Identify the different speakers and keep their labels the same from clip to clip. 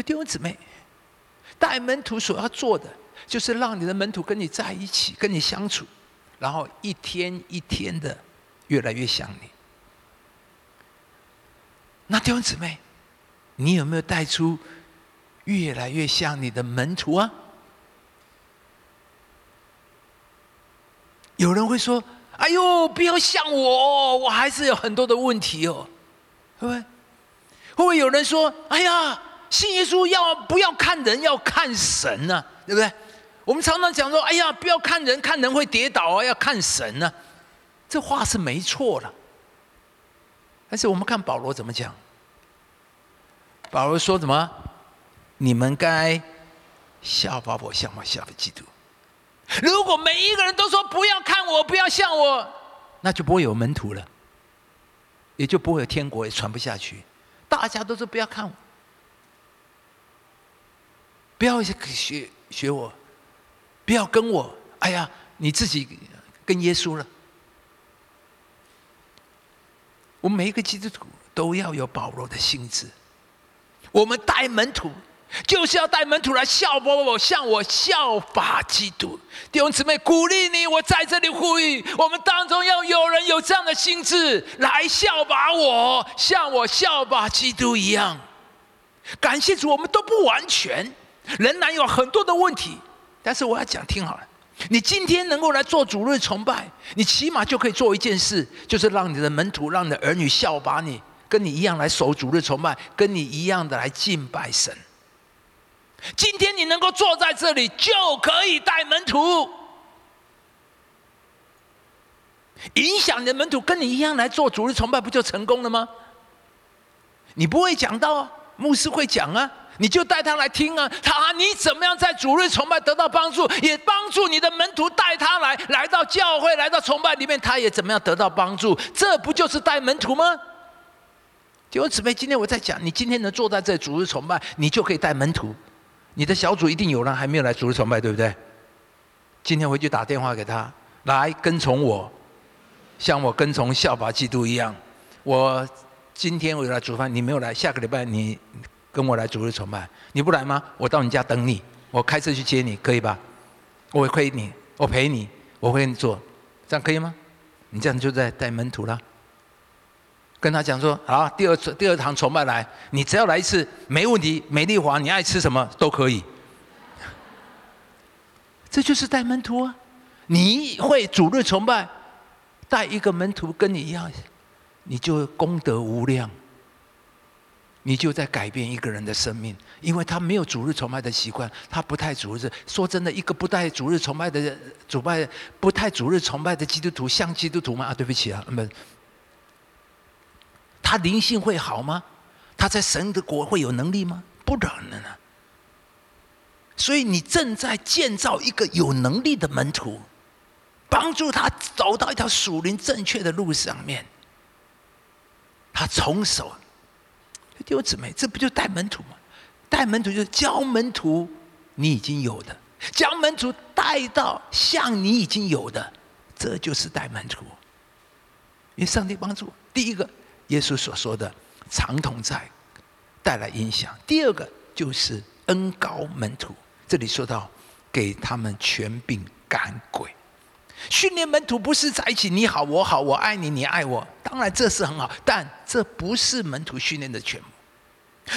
Speaker 1: 所以弟兄姊妹，带门徒所要做的，就是让你的门徒跟你在一起，跟你相处，然后一天一天的越来越像你。那弟兄姊妹，你有没有带出越来越像你的门徒啊？有人会说：“哎呦，不要像我，我还是有很多的问题哦。”会不会？会不会有人说：“哎呀，信耶稣要不要看人，要看神呢？对不对？”我们常常讲说：“哎呀，不要看人，看人会跌倒啊，要看神呢。”这话是没错的。但是我们看保罗怎么讲？保罗说什么？你们该效法我，像我效法基督。如果每一个人都说不要看我，不要像我，那就不会有门徒了，也就不会有天国，也传不下去。大家都说不要看我，不要学学我，不要跟我。哎呀，你自己跟耶稣了。我们每一个基督徒都要有保罗的心智。我们带门徒，就是要带门徒来效法我，向我效法基督。弟兄姊妹，鼓励你，我在这里呼吁，我们当中要有人有这样的心智，来效法我，像我效法基督一样。感谢主，我们都不完全，仍然有很多的问题。但是我要讲，听好了。你今天能够来做主日崇拜，你起码就可以做一件事，就是让你的门徒、让你的儿女效法你，跟你一样来守主日崇拜，跟你一样的来敬拜神。今天你能够坐在这里，就可以带门徒，影响你的门徒跟你一样来做主日崇拜，不就成功了吗？你不会讲到，牧师会讲啊。你就带他来听啊，他你怎么样在主日崇拜得到帮助，也帮助你的门徒带他来来到教会，来到崇拜里面，他也怎么样得到帮助？这不就是带门徒吗？弟兄姊妹，今天我在讲，你今天能坐在这主日崇拜，你就可以带门徒。你的小组一定有人还没有来主日崇拜，对不对？今天回去打电话给他，来跟从我，像我跟从效法基督一样。我今天我来煮饭，你没有来，下个礼拜你。跟我来主日崇拜，你不来吗？我到你家等你，我开车去接你，可以吧？我会亏你，我陪你，我会跟你做，这样可以吗？你这样就在带门徒了。跟他讲说，好，第二次第二堂崇拜来，你只要来一次，没问题。美丽华，你爱吃什么都可以。这就是带门徒啊！你会主日崇拜，带一个门徒跟你一样，你就功德无量。你就在改变一个人的生命，因为他没有主日崇拜的习惯，他不太主日。说真的，一个不带主日崇拜的主拜，不太主日崇拜的基督徒，像基督徒吗？啊，对不起啊，们，他灵性会好吗？他在神的国会有能力吗？不可能啊！所以你正在建造一个有能力的门徒，帮助他走到一条属灵正确的路上面，他从手。弟兄姊妹，这不就带门徒吗？带门徒就是教门徒你已经有的，将门徒带到像你已经有的，这就是带门徒。因为上帝帮助，第一个，耶稣所说的长同在带来影响；第二个就是恩高门徒，这里说到给他们权柄赶鬼。训练门徒不是在一起，你好我好，我爱你你爱我，当然这是很好，但这不是门徒训练的全部。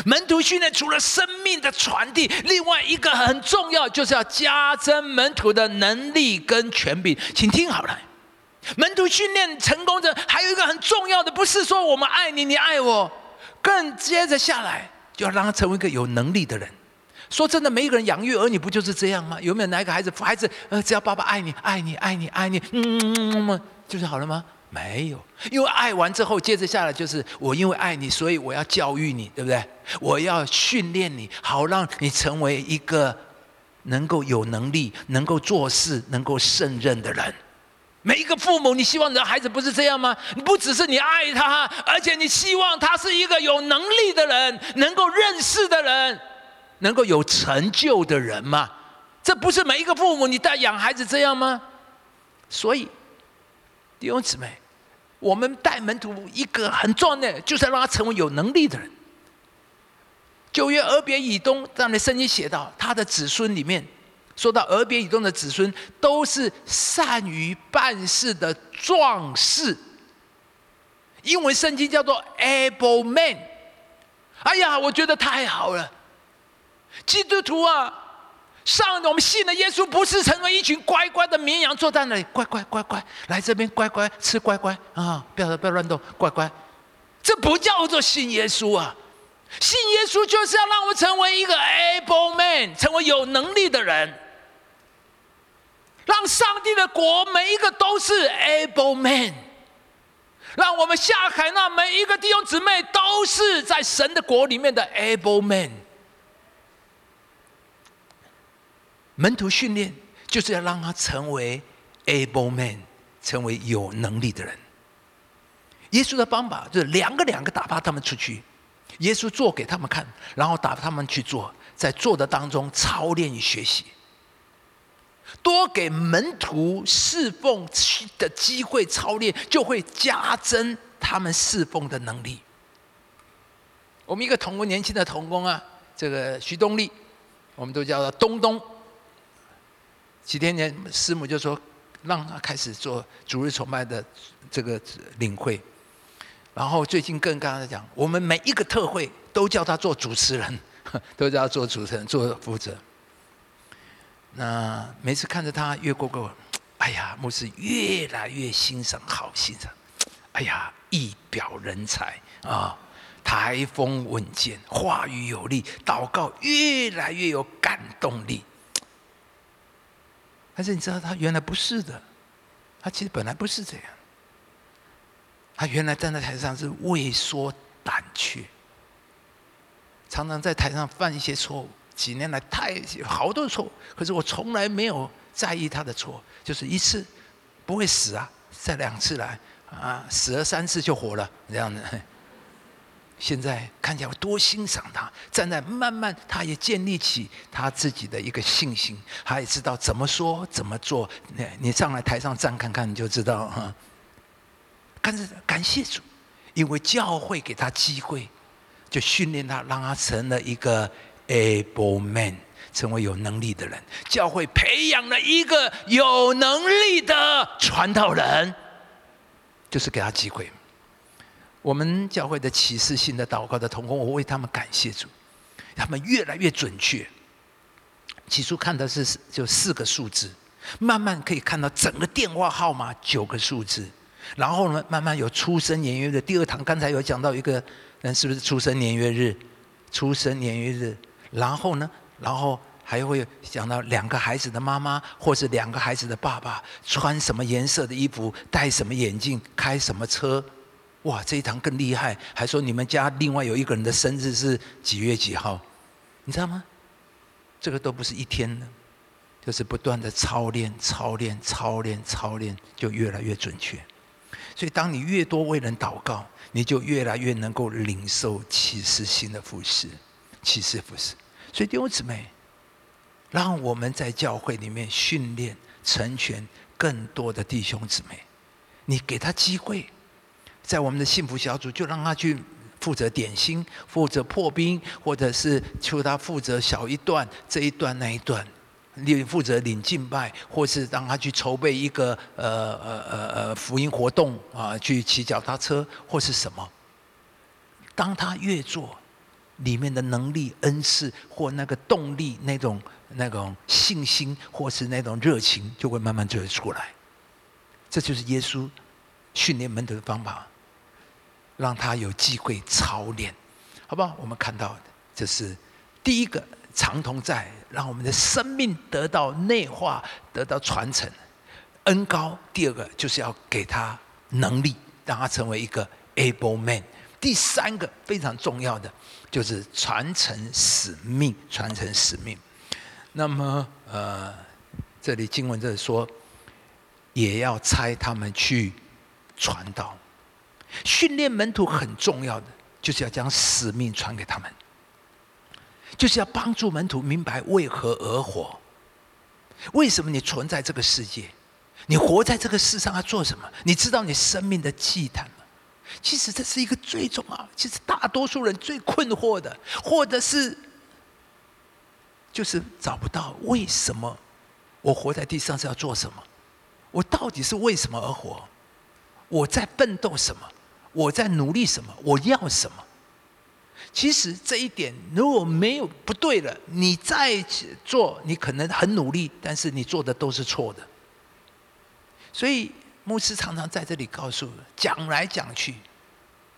Speaker 1: 门徒训练除了生命的传递，另外一个很重要，就是要加增门徒的能力跟权柄。请听好了，门徒训练成功的还有一个很重要的，不是说我们爱你你爱我，更接着下来就要让他成为一个有能力的人。说真的，每一个人养育儿女不就是这样吗？有没有哪一个孩子，孩子呃，只要爸爸爱你，爱你，爱你，爱你，嗯，就是好了吗？没有，因为爱完之后，接着下来就是我因为爱你，所以我要教育你，对不对？我要训练你，好让你成为一个能够有能力、能够做事、能够胜任的人。每一个父母，你希望你的孩子不是这样吗？你不只是你爱他，而且你希望他是一个有能力的人，能够认识的人。能够有成就的人吗？这不是每一个父母你带养孩子这样吗？所以弟兄姊妹，我们带门徒一个很重要的，就是让他成为有能力的人。九月俄别以东，这样的圣经写到他的子孙里面，说到俄别以东的子孙都是善于办事的壮士。英文圣经叫做 able man。哎呀，我觉得太好了，基督徒啊！上我们信的耶稣不是成为一群乖乖的绵羊坐在那里，乖乖乖乖来这边乖乖吃乖乖啊！不要不要乱动，乖乖，这不叫做信耶稣啊！信耶稣就是要让我们成为一个 able man，成为有能力的人，让上帝的国每一个都是 able man，让我们下海那每一个弟兄姊妹都是在神的国里面的 able man。门徒训练就是要让他成为 able man，成为有能力的人。耶稣的方法就是两个两个打发他们出去，耶稣做给他们看，然后打发他们去做，在做的当中操练与学习，多给门徒侍奉的机会操练，就会加增他们侍奉的能力。我们一个同工年轻的同工啊，这个徐东立，我们都叫他东东。几天前，师母就说让他开始做主日崇拜的这个领会，然后最近更刚才讲，我们每一个特会都叫他做主持人，都叫他做主持人做负责。那每次看着他越过过，哎呀，牧师越来越欣赏，好欣赏。哎呀，一表人才啊，台风稳健，话语有力，祷告越来越有感动力。但是你知道，他原来不是的，他其实本来不是这样。他原来站在台上是畏缩胆怯，常常在台上犯一些错误。几年来，太好多错误，可是我从来没有在意他的错，就是一次不会死啊，再两次来啊，死了三次就活了这样的。现在看起来我多欣赏他，站在慢慢，他也建立起他自己的一个信心，他也知道怎么说怎么做。你你上来台上站看看，你就知道哈。但是感谢主，因为教会给他机会，就训练他，让他成了一个 able man，成为有能力的人。教会培养了一个有能力的传道人，就是给他机会。我们教会的启示性的祷告的同工，我为他们感谢主，他们越来越准确。起初看的是就四个数字，慢慢可以看到整个电话号码九个数字，然后呢，慢慢有出生年月日。第二堂刚才有讲到一个人是不是出生年月日？出生年月日，然后呢，然后还会讲到两个孩子的妈妈，或是两个孩子的爸爸，穿什么颜色的衣服，戴什么眼镜，开什么车。哇，这一堂更厉害！还说你们家另外有一个人的生日是几月几号？你知道吗？这个都不是一天的，就是不断的操练、操练、操练、操练，就越来越准确。所以，当你越多为人祷告，你就越来越能够领受启示性的服饰、启示服饰。所以，弟兄姊妹，让我们在教会里面训练、成全更多的弟兄姊妹。你给他机会。在我们的幸福小组，就让他去负责点心，负责破冰，或者是求他负责小一段这一段那一段，领负责领敬拜，或是让他去筹备一个呃呃呃呃福音活动啊，去骑脚踏车或是什么。当他越做，里面的能力、恩赐或那个动力、那种那种信心或是那种热情，就会慢慢就会出来。这就是耶稣训练门徒的方法。让他有机会操练，好不好？我们看到这是第一个长同在，让我们的生命得到内化、得到传承、恩高。第二个就是要给他能力，让他成为一个 able man。第三个非常重要的就是传承使命，传承使命。那么，呃，这里经文这里说，也要差他们去传道。训练门徒很重要的，就是要将使命传给他们，就是要帮助门徒明白为何而活，为什么你存在这个世界，你活在这个世上要做什么？你知道你生命的祭坛吗？其实这是一个最重要，其实大多数人最困惑的，或者是就是找不到为什么我活在地上是要做什么？我到底是为什么而活？我在奋斗什么？我在努力什么？我要什么？其实这一点如果没有不对了，你再做，你可能很努力，但是你做的都是错的。所以牧师常常在这里告诉讲来讲去。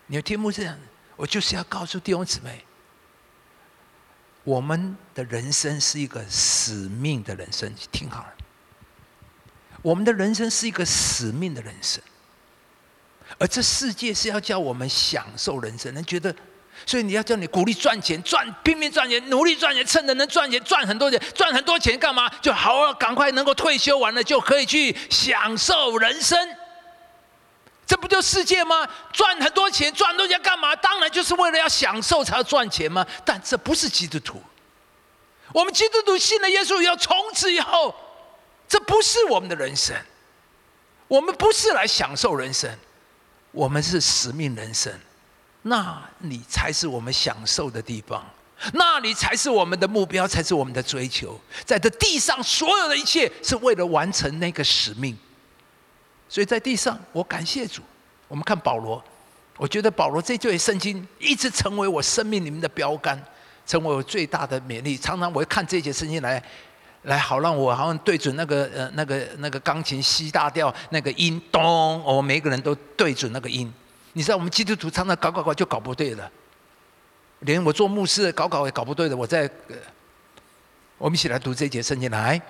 Speaker 1: 你听牧师讲，我就是要告诉弟兄姊妹，我们的人生是一个使命的人生，听好了。我们的人生是一个使命的人生，而这世界是要叫我们享受人生，人觉得，所以你要叫你鼓励赚钱，赚拼命赚钱，努力赚钱，趁着能赚钱，赚很多钱，赚很多钱干嘛？就好好，赶快能够退休完了，就可以去享受人生。这不就世界吗？赚很多钱，赚很多钱干嘛？当然就是为了要享受才要赚钱吗？但这不是基督徒。我们基督徒信了耶稣以后，从此以后，这不是我们的人生。我们不是来享受人生，我们是使命人生。那里才是我们享受的地方，那里才是我们的目标，才是我们的追求。在这地上，所有的一切是为了完成那个使命。所以在地上，我感谢主。我们看保罗，我觉得保罗这句圣经一直成为我生命里面的标杆，成为我最大的勉励。常常我会看这节圣经来，来好让我好像对准那个呃那个那个钢琴 C 大调那个音咚，我们每个人都对准那个音。你知道我们基督徒唱的搞搞搞就搞不对了，连我做牧师搞搞也搞不对的。我在，我们一起来读这节圣经来，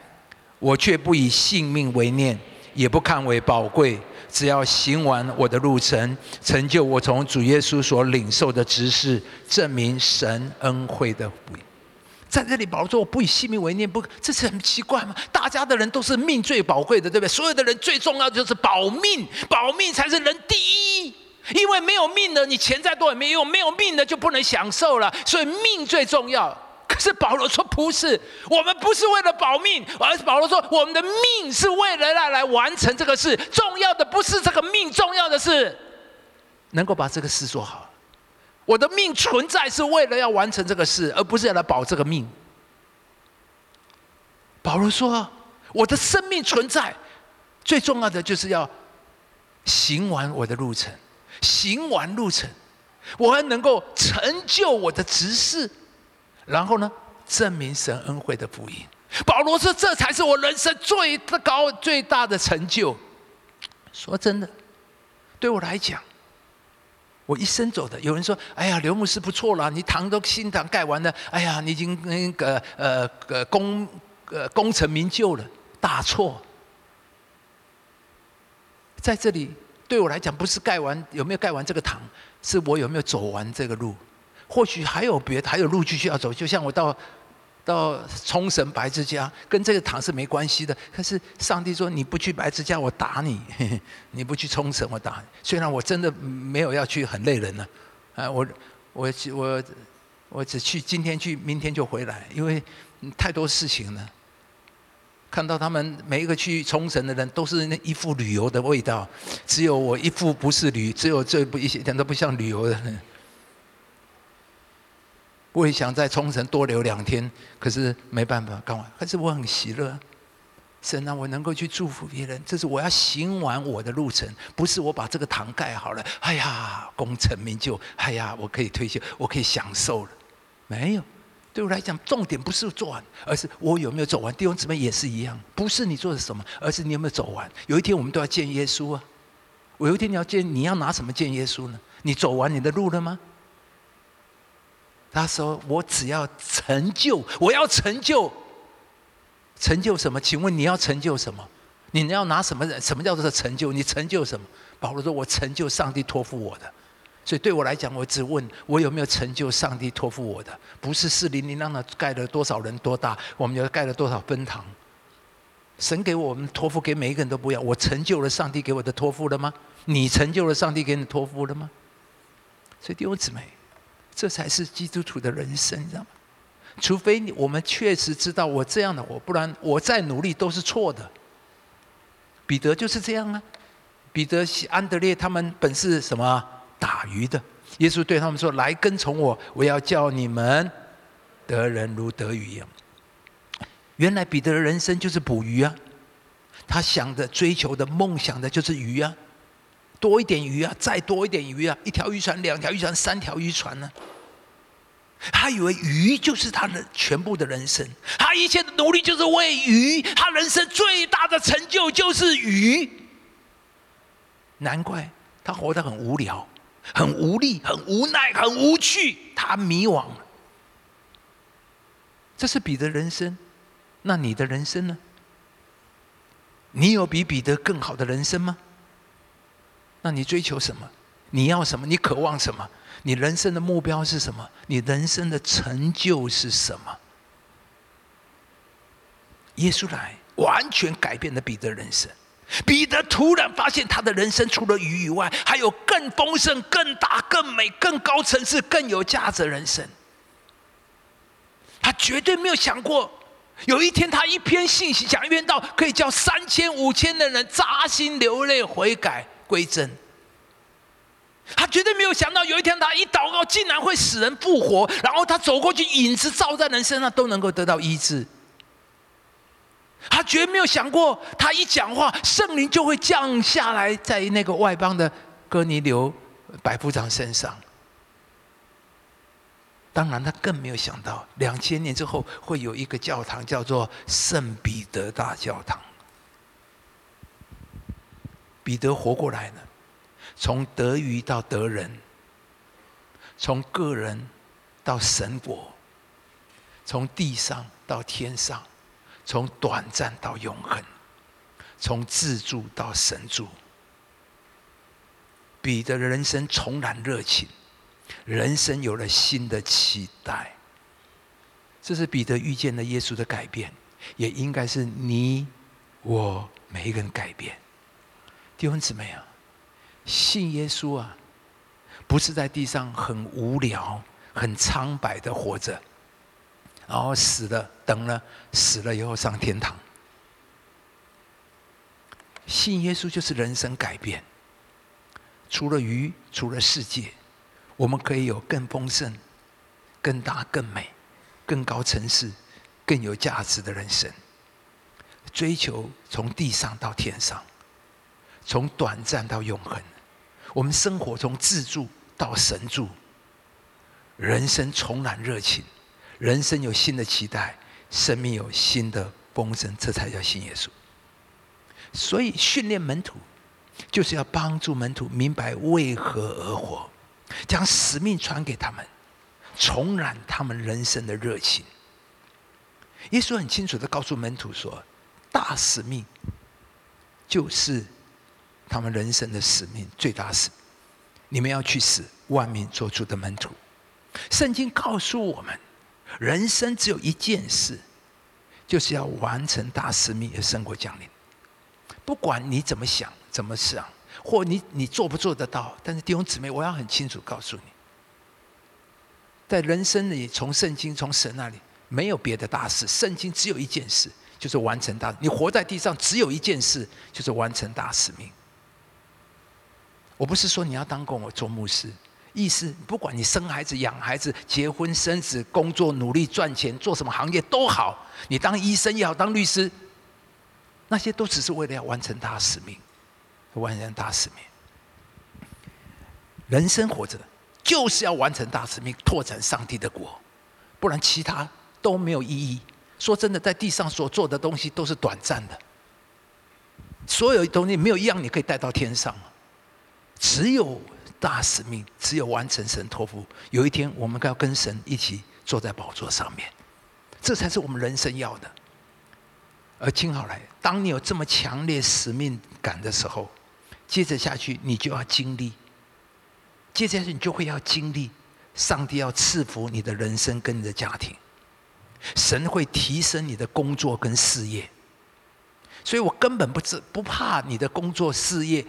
Speaker 1: 我却不以性命为念。也不看为宝贵，只要行完我的路程，成就我从主耶稣所领受的职事，证明神恩惠的。在这里，保罗说：“我不以性命为念，不，这是很奇怪吗？大家的人都是命最宝贵的，对不对？所有的人最重要的就是保命，保命才是人第一。因为没有命的，你钱再多也没用；没有命的，就不能享受了。所以命最重要。”可是保罗说不是，我们不是为了保命，而是保罗说我们的命是为了来来完成这个事。重要的不是这个命，重要的是能够把这个事做好。我的命存在是为了要完成这个事，而不是要来保这个命。保罗说，我的生命存在最重要的就是要行完我的路程，行完路程，我还能够成就我的职事。然后呢？证明神恩惠的福音。保罗说：“这才是我人生最高、最大的成就。”说真的，对我来讲，我一生走的。有人说：“哎呀，刘牧师不错了，你堂都新堂盖完了，哎呀，你已经那个呃呃功呃功成名就了。”大错。在这里，对我来讲，不是盖完有没有盖完这个堂，是我有没有走完这个路。或许还有别的，还有路继续要走。就像我到到冲绳白之家，跟这个堂是没关系的。可是上帝说：“你不去白之家，我打你；你不去冲绳，我打。”你。虽然我真的没有要去，很累人呢。啊，我我我我只去今天去，明天就回来，因为太多事情了。看到他们每一个去冲绳的人，都是那一副旅游的味道，只有我一副不是旅，只有这不一点都不像旅游的人。我也想在冲绳多留两天，可是没办法，干嘛？可是我很喜乐，神啊我能够去祝福别人，这是我要行完我的路程，不是我把这个堂盖好了，哎呀，功成名就，哎呀，我可以退休，我可以享受了。没有，对我来讲，重点不是做完，而是我有没有走完。弟兄姊妹也是一样，不是你做的什么，而是你有没有走完。有一天我们都要见耶稣啊！我有一天你要见，你要拿什么见耶稣呢？你走完你的路了吗？他说：“我只要成就，我要成就，成就什么？请问你要成就什么？你要拿什么人？什么叫做成就？你成就什么？”保罗说：“我成就上帝托付我的。”所以对我来讲，我只问我有没有成就上帝托付我的，不是四零零让他盖了多少人多大，我们要盖了多少分堂。神给我们托付给每一个人都不一样。我成就了上帝给我的托付了吗？你成就了上帝给你托付了吗？所以弟兄姊妹。这才是基督徒的人生，你知道吗？除非你我们确实知道我这样的我，不然我再努力都是错的。彼得就是这样啊。彼得、安德烈他们本是什么打鱼的。耶稣对他们说：“来跟从我，我要叫你们得人如得鱼一样。”原来彼得的人生就是捕鱼啊，他想的、追求的、梦想的就是鱼啊，多一点鱼啊，再多一点鱼啊，一条渔船、两条渔船、三条渔船呢。他以为鱼就是他的全部的人生，他一切的努力就是为鱼，他人生最大的成就就是鱼。难怪他活得很无聊、很无力、很无奈、很无趣，他迷惘。这是彼得人生，那你的人生呢？你有比彼得更好的人生吗？那你追求什么？你要什么？你渴望什么？你人生的目标是什么？你人生的成就是什么？耶稣来，完全改变了彼得人生。彼得突然发现，他的人生除了鱼以外，还有更丰盛、更大、更美、更高层次、更有价值人生。他绝对没有想过，有一天他一篇信息讲一篇道，可以叫三千、五千的人扎心流泪、悔改归真。他绝对没有想到，有一天他一祷告，竟然会使人复活。然后他走过去，影子照在人身上，都能够得到医治。他绝没有想过，他一讲话，圣灵就会降下来，在那个外邦的哥尼流百夫长身上。当然，他更没有想到，两千年之后会有一个教堂，叫做圣彼得大教堂。彼得活过来了。从得鱼到得人，从个人到神国，从地上到天上，从短暂到永恒，从自助到神助。彼得的人生重燃热情，人生有了新的期待。这是彼得遇见了耶稣的改变，也应该是你我每一个人改变。弟兄姊妹啊！信耶稣啊，不是在地上很无聊、很苍白的活着，然后死了，等了，死了以后上天堂。信耶稣就是人生改变。除了鱼，除了世界，我们可以有更丰盛、更大、更美、更高层次、更有价值的人生。追求从地上到天上，从短暂到永恒。我们生活从自助到神助，人生重燃热情，人生有新的期待，生命有新的丰盛，这才叫信耶稣。所以训练门徒，就是要帮助门徒明白为何而活，将使命传给他们，重燃他们人生的热情。耶稣很清楚的告诉门徒说：“大使命就是。”他们人生的使命最大是，你们要去死万民做出的门徒。圣经告诉我们，人生只有一件事，就是要完成大使命的生活降临。不管你怎么想、怎么想，或你你做不做得到，但是弟兄姊妹，我要很清楚告诉你，在人生里，从圣经、从神那里，没有别的大事。圣经只有一件事，就是完成大。你活在地上，只有一件事，就是完成大使命。我不是说你要当跟我做牧师，意思不管你生孩子、养孩子、结婚生子、工作努力赚钱、做什么行业都好，你当医生也好，当律师，那些都只是为了要完成大使命，完成大使命。人生活着就是要完成大使命，拓展上帝的国，不然其他都没有意义。说真的，在地上所做的东西都是短暂的，所有东西没有一样你可以带到天上。只有大使命，只有完成神托付。有一天，我们要跟神一起坐在宝座上面，这才是我们人生要的。而听好来，当你有这么强烈使命感的时候，接着下去，你就要经历，接着下去，你就会要经历，上帝要赐福你的人生跟你的家庭，神会提升你的工作跟事业。所以我根本不知不怕你的工作事业。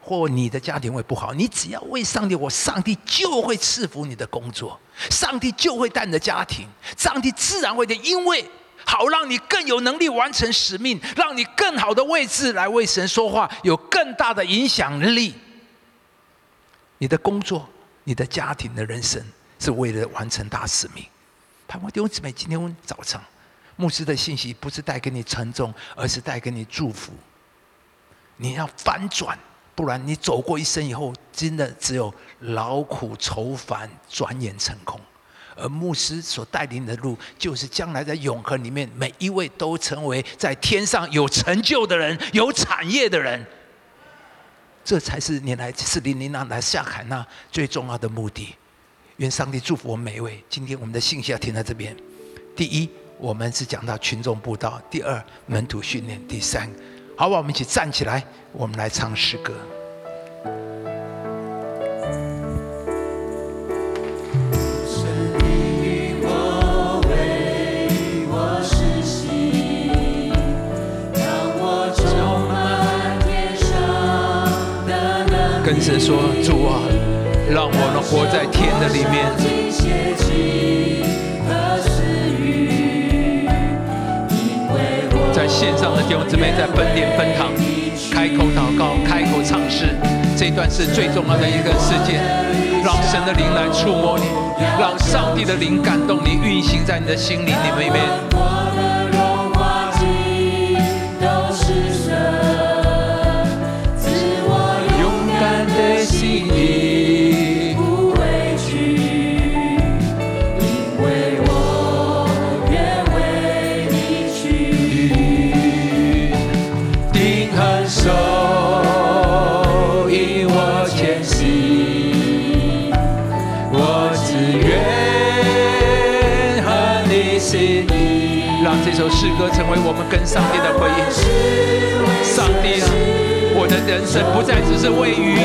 Speaker 1: 或你的家庭会不好，你只要为上帝，我上帝就会赐福你的工作，上帝就会带你的家庭，上帝自然会的，因为好让你更有能力完成使命，让你更好的位置来为神说话，有更大的影响力。你的工作、你的家庭的人生，是为了完成大使命。盼望弟兄姊妹，今天早上牧师的信息不是带给你沉重，而是带给你祝福。你要翻转，不然你走过一生以后，真的只有劳苦愁烦，转眼成空。而牧师所带领的路，就是将来在永恒里面，每一位都成为在天上有成就的人，有产业的人。这才是你来四零零那来下海那最重要的目的。愿上帝祝福我们每一位。今天我们的信息要停在这边。第一，我们是讲到群众布道；第二，门徒训练；第三，好吧，我们一起站起来，我们来唱诗歌。跟神说：“主啊，让我能活在天的里面。”线上的弟兄姊妹，在分殿分堂开口祷告、开口唱诗，这段是最重要的一个事件。让神的灵来触摸你，让上帝的灵感动你，运行在你的心灵里面。我的荣华都是诗歌成为我们跟上帝的回应。上帝啊，我的人生不再只是喂鱼，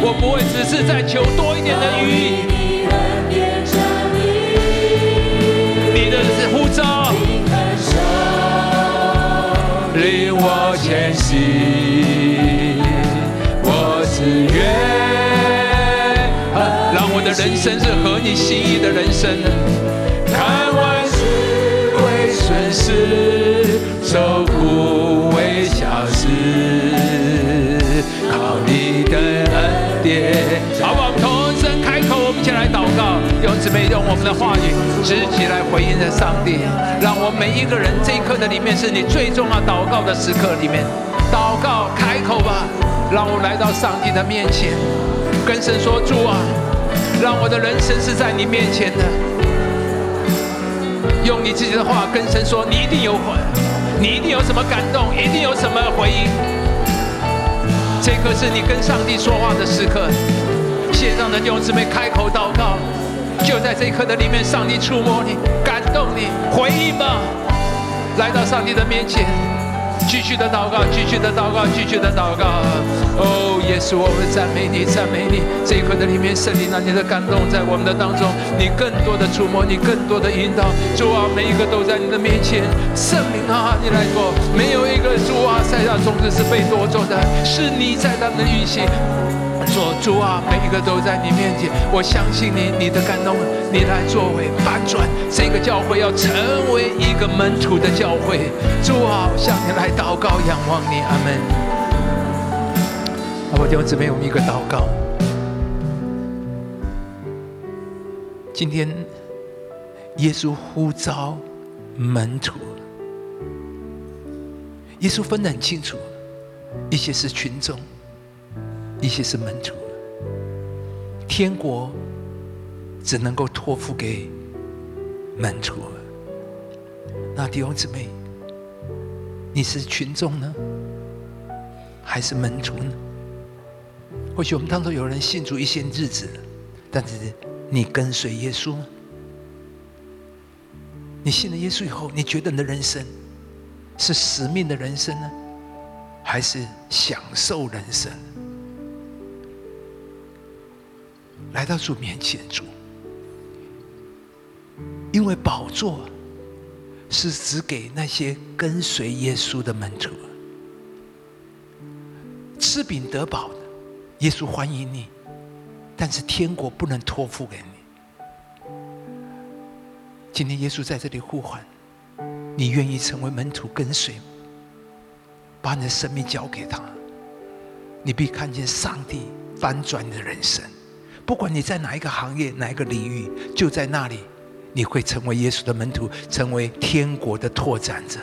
Speaker 1: 我不会只是在求多一点的鱼。你的呼召，令我前行，我只愿让我的人生是合你心意的人生。看万事。顺势，受苦为小事，靠你的恩典。好，我们同声开口，我们一起来祷告，用姊妹用我们的话语，直起来回应着上帝。让我们每一个人这一刻的里面，是你最重要祷告的时刻里面，祷告开口吧，让我来到上帝的面前，跟神说主啊，让我的人生是在你面前的。用你自己的话跟神说，你一定有魂，你一定有什么感动，一定有什么回应。这刻是你跟上帝说话的时刻，线上的弟兄姊妹开口祷告，就在这一刻的里面，上帝触摸你，感动你，回应吧，来到上帝的面前。继续的祷告，继续的祷告，继续的祷告。哦，耶稣，我们赞美你，赞美你。这一刻的里面，圣灵啊，你的感动在我们的当中，你更多的触摸，你更多的引导。主啊，每一个都在你的面前。圣灵啊，你来过，没有一个主啊，赛亚种子是被夺走的，是你在他们的运行。主啊，每一个都在你面前，我相信你，你的感动，你来作为反转这个教会，要成为一个门徒的教会。主啊，向你来祷告，仰望你，阿门。好，弟兄姊妹，我们一个祷告。今天耶稣呼召门徒，耶稣分得很清楚，一些是群众。一些是门徒，天国只能够托付给门徒。那弟兄姊妹，你是群众呢，还是门徒呢？或许我们当中有人信主一些日子，但是你跟随耶稣吗？你信了耶稣以后，你觉得你的人生是使命的人生呢，还是享受人生？来到主面前，主，因为宝座是只给那些跟随耶稣的门徒，吃饼得饱的，耶稣欢迎你，但是天国不能托付给你。今天耶稣在这里呼唤，你愿意成为门徒跟随？把你的生命交给他，你必看见上帝。翻转你的人生。不管你在哪一个行业、哪一个领域，就在那里，你会成为耶稣的门徒，成为天国的拓展者。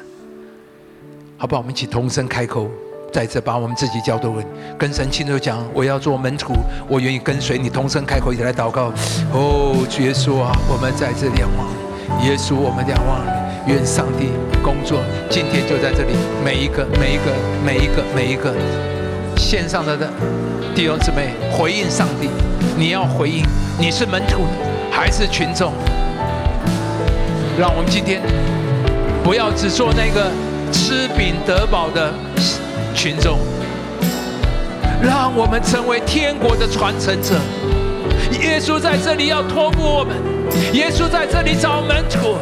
Speaker 1: 好不好？我们一起同声开口，在这把我们自己交托跟神亲手讲：我要做门徒，我愿意跟随你。同声开口，一起来祷告。哦，主耶稣啊，我们在这仰望，耶稣，我们仰望你。愿上帝工作，今天就在这里，每一个、每一个、每一个、每一个线上的的弟兄姊妹，回应上帝。你要回应，你是门徒还是群众？让我们今天不要只做那个吃饼得饱的群众，让我们成为天国的传承者。耶稣在这里要托付我们，耶稣在这里找门徒，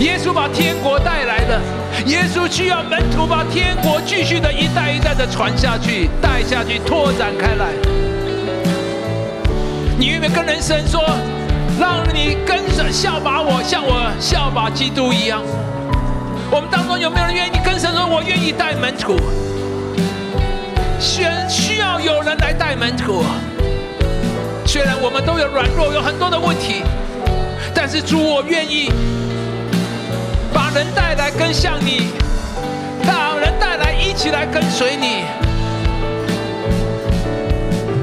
Speaker 1: 耶稣把天国带来了，耶稣需要门徒把天国继续的一代一代的传下去、带下去、拓展开来。你愿不愿意跟人生说，让你跟着效法我，像我效法基督一样？我们当中有没有人愿意跟神说，我愿意带门徒？选需要有人来带门徒。虽然我们都有软弱，有很多的问题，但是主，我愿意把人带来跟向你，把人带来一起来跟随你。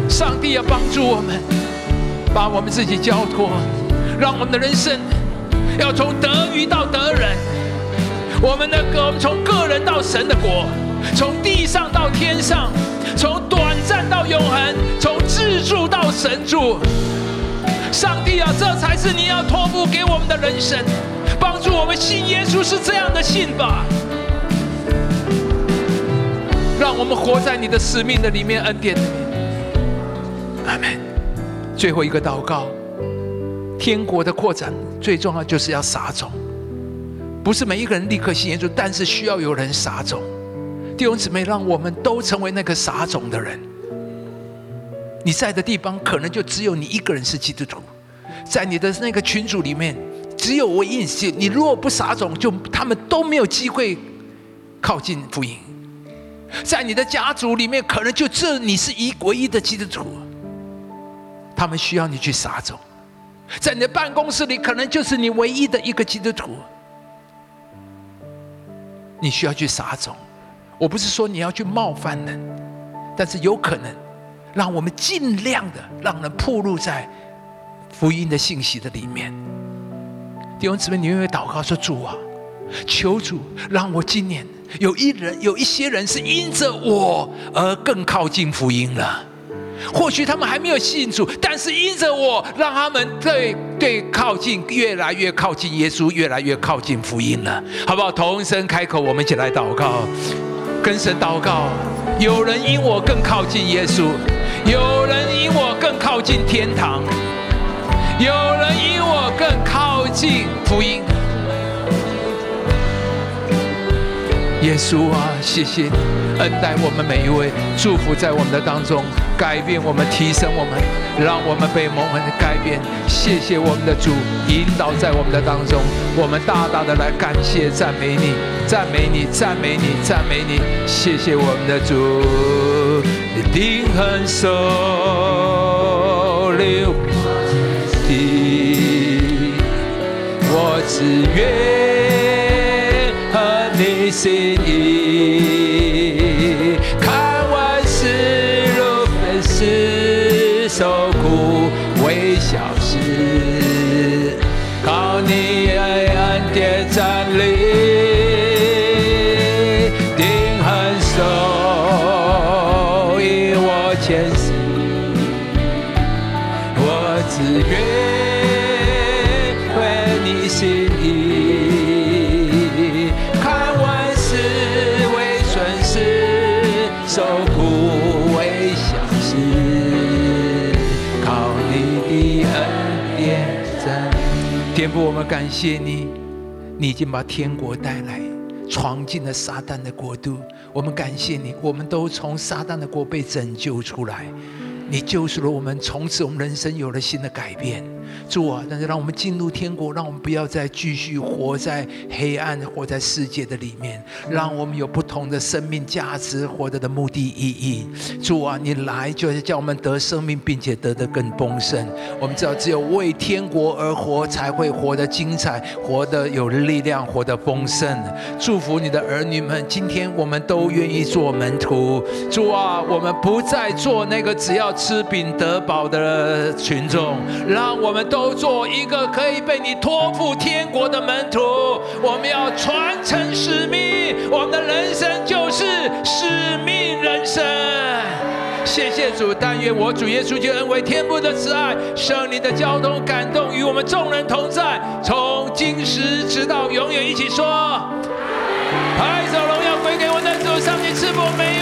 Speaker 1: 上帝要帮助我们。把我们自己交托，让我们的人生要从得鱼到得人。我们的个，我们从个人到神的国，从地上到天上，从短暂到永恒，从自助到神助。上帝啊，这才是你要托付给我们的人生，帮助我们信耶稣是这样的信吧。让我们活在你的使命的里面，恩典里面。阿门。最后一个祷告，天国的扩展最重要就是要撒种，不是每一个人立刻信耶稣，但是需要有人撒种。弟兄姊妹，让我们都成为那个撒种的人。你在的地方可能就只有你一个人是基督徒，在你的那个群组里面，只有我一信。你如果不撒种，就他们都没有机会靠近福音。在你的家族里面，可能就这你是一唯一的基督徒。他们需要你去撒种，在你的办公室里，可能就是你唯一的一个基督徒。你需要去撒种。我不是说你要去冒犯人，但是有可能让我们尽量的让人暴露在福音的信息的里面。弟兄姊妹，你愿意祷告说：“主啊，求主让我今年有一人有一些人是因着我而更靠近福音了。”或许他们还没有信主，但是因着我，让他们对对靠近，越来越靠近耶稣，越来越靠近福音了，好不好？同声开口，我们一起来祷告，跟神祷告。有人因我更靠近耶稣，有人因我更靠近天堂，有人因我更靠近福音。耶稣啊，谢谢你恩待我们每一位，祝福在我们的当中，改变我们，提升我们，让我们被蒙恩的改变。谢谢我们的主引导在我们的当中，我们大大的来感谢赞美你，赞美你，赞美你，赞美你。谢谢我们的主，一定很收留，我只愿。心意，感谢你，你已经把天国带来，闯进了撒旦的国度。我们感谢你，我们都从撒旦的国被拯救出来。你救赎了我们，从此我们人生有了新的改变。主啊，但是让我们进入天国，让我们不要再继续活在黑暗、活在世界的里面，让我们有不同的生命价值、活着的目的意义。主啊，你来就是叫我们得生命，并且得的更丰盛。我们知道，只有为天国而活，才会活得精彩，活得有力量，活得丰盛。祝福你的儿女们，今天我们都愿意做门徒。主啊，我们不再做那个只要吃饼得饱的群众，让我们都做一个可以被你托付天国的门徒。我们要传承使命，我们的人生就是使命人生。谢谢主，但愿我主耶稣就恩为天父的慈爱、圣灵的交通感动，与我们众人同在，从今时直到永远，一起说：拍手荣耀归给我的主，上帝赐福美。